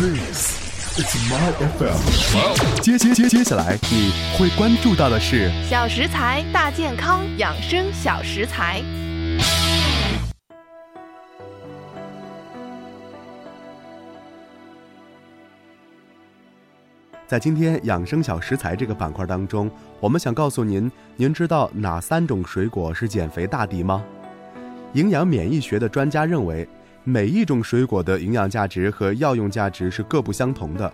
This it's my FM。接接接接下来你会关注到的是小食材大健康养生小食材。在今天养生小食材这个板块当中，我们想告诉您，您知道哪三种水果是减肥大敌吗？营养免疫学的专家认为。每一种水果的营养价值和药用价值是各不相同的。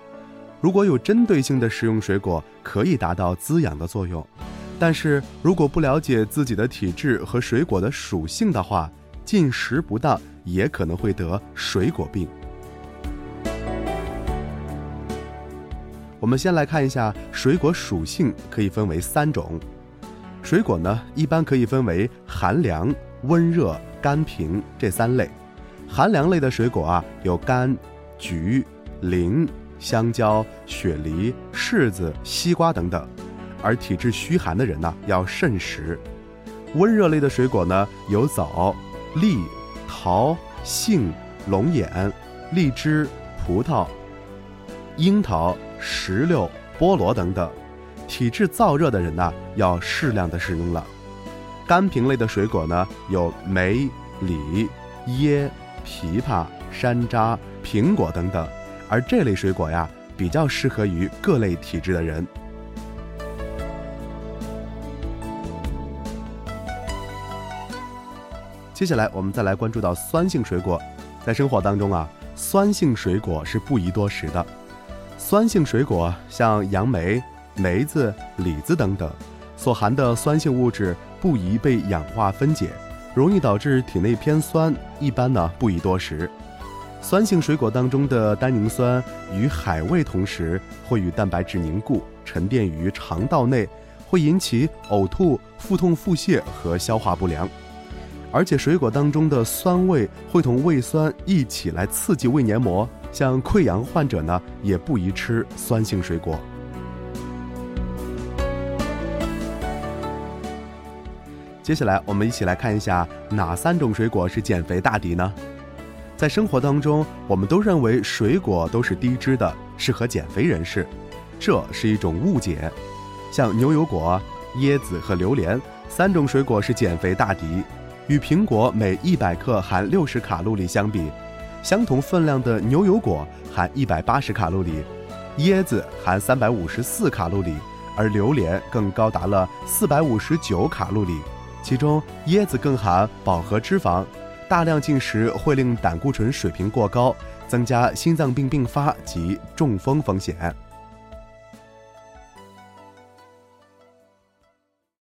如果有针对性的食用水果，可以达到滋养的作用；但是如果不了解自己的体质和水果的属性的话，进食不当也可能会得水果病。我们先来看一下水果属性，可以分为三种。水果呢，一般可以分为寒凉、温热、甘平这三类。寒凉类的水果啊，有柑、橘、梨、香蕉、雪梨、柿子、西瓜等等，而体质虚寒的人呢，要慎食。温热类的水果呢，有枣、栗、桃、杏、龙眼、荔枝、葡萄、樱桃、石榴、菠萝等等，体质燥热的人呢，要适量的食用了。甘平类的水果呢，有梅、李、椰。枇杷、山楂、苹果等等，而这类水果呀，比较适合于各类体质的人。接下来，我们再来关注到酸性水果，在生活当中啊，酸性水果是不宜多食的。酸性水果像杨梅、梅子、李子等等，所含的酸性物质不宜被氧化分解。容易导致体内偏酸，一般呢不宜多食。酸性水果当中的单宁酸与海味同食，会与蛋白质凝固，沉淀于肠道内，会引起呕吐、腹痛、腹泻和消化不良。而且水果当中的酸味会同胃酸一起来刺激胃黏膜，像溃疡患者呢也不宜吃酸性水果。接下来，我们一起来看一下哪三种水果是减肥大敌呢？在生活当中，我们都认为水果都是低脂的，适合减肥人士，这是一种误解。像牛油果、椰子和榴莲三种水果是减肥大敌，与苹果每一百克含六十卡路里相比，相同分量的牛油果含一百八十卡路里，椰子含三百五十四卡路里，而榴莲更高达了四百五十九卡路里。其中，椰子更含饱和脂肪，大量进食会令胆固醇水平过高，增加心脏病并发及中风风险。